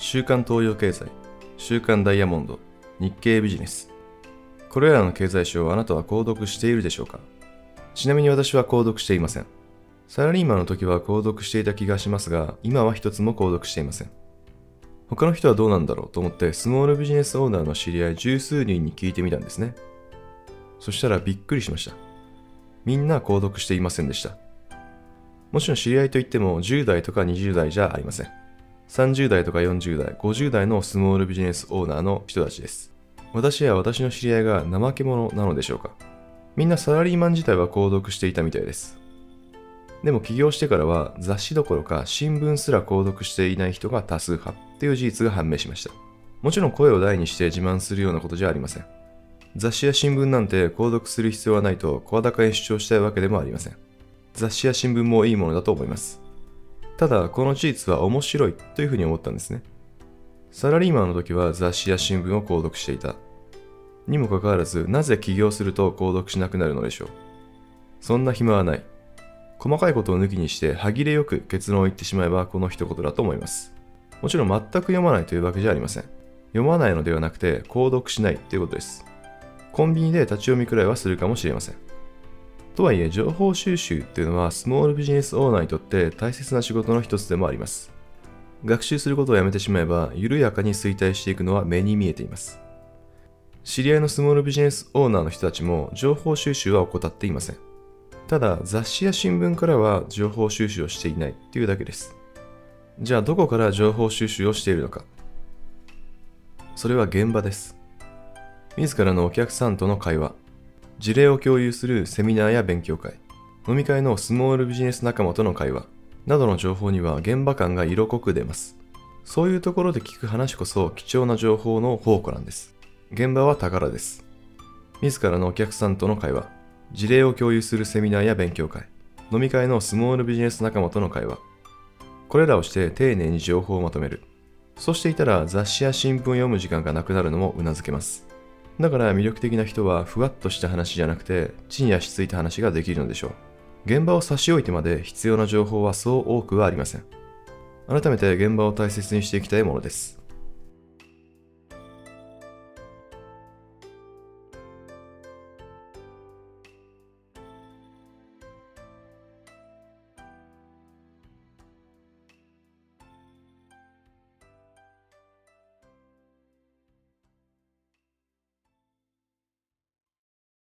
週刊東洋経済、週刊ダイヤモンド、日経ビジネス。これらの経済誌をあなたは購読しているでしょうか？ちなみに私は購読していません。サラリーマンの時は購読していた気がしますが、今は一つも購読していません。他の人はどうなんだろうと思ってスモールビジネスオーナーの知り合い十数人に聞いてみたんですね。そしたらびっくりしました。みんな購読していませんでした。もちろん知り合いといっても10代とか20代じゃありません。30代とか40代、50代のスモールビジネスオーナーの人たちです。私や私の知り合いが怠け者なのでしょうか？みんなサラリーマン自体は購読していたみたいです。でも起業してからは雑誌どころか新聞すら購読していない人が多数派っていう事実が判明しました。もちろん声を大にして自慢するようなことじゃありません。雑誌や新聞なんて購読する必要はないと声高に主張したいわけでもありません。雑誌や新聞もいいものだと思います。ただ、この事実は面白いというふうに思ったんですね。サラリーマンの時は雑誌や新聞を購読していた。にもかかわらず、なぜ起業すると購読しなくなるのでしょう。そんな暇はない。細かいことを抜きにして歯切れよく結論を言ってしまえばこの一言だと思います。もちろん全く読まないというわけじゃありません。読まないのではなくて購読しないということです。コンビニで立ち読みくらいはするかもしれません。とはいえ、情報収集っていうのはスモールビジネスオーナーにとって大切な仕事の一つでもあります。学習することをやめてしまえば、緩やかに衰退していくのは目に見えています。知り合いのスモールビジネスオーナーの人たちも情報収集は怠っていません。ただ、雑誌や新聞からは情報収集をしていないというだけです。じゃあ、どこから情報収集をしているのか。それは現場です。自らのお客さんとの会話、事例を共有するセミナーや勉強会、飲み会のスモールビジネス仲間との会話、などの情報には現場感が色濃く出ます。そういうところで聞く話こそ貴重な情報の宝庫なんです。現場は宝です。自らのお客さんとの会話、事例を共有するセミナーや勉強会、飲み会のスモールビジネス仲間との会話、これらをして丁寧に情報をまとめる。そしていたら雑誌や新聞を読む時間がなくなるのも頷けます。だから魅力的な人はふわっとした話じゃなくて、地に足ついた話ができるのでしょう。現場を差し置いてまで必要な情報はそう多くはありません。改めて現場を大切にしていきたいものです。